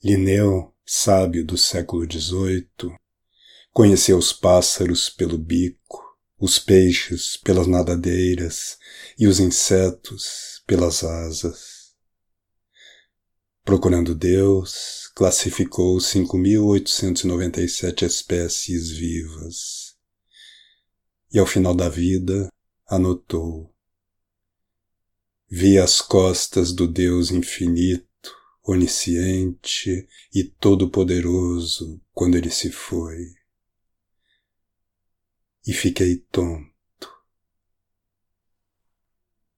Linneu, sábio do século XVIII, conheceu os pássaros pelo bico, os peixes pelas nadadeiras e os insetos pelas asas. Procurando Deus, classificou 5.897 espécies vivas. E ao final da vida, anotou: Vi as costas do Deus infinito onisciente e todo-poderoso quando ele se foi. E fiquei tonto.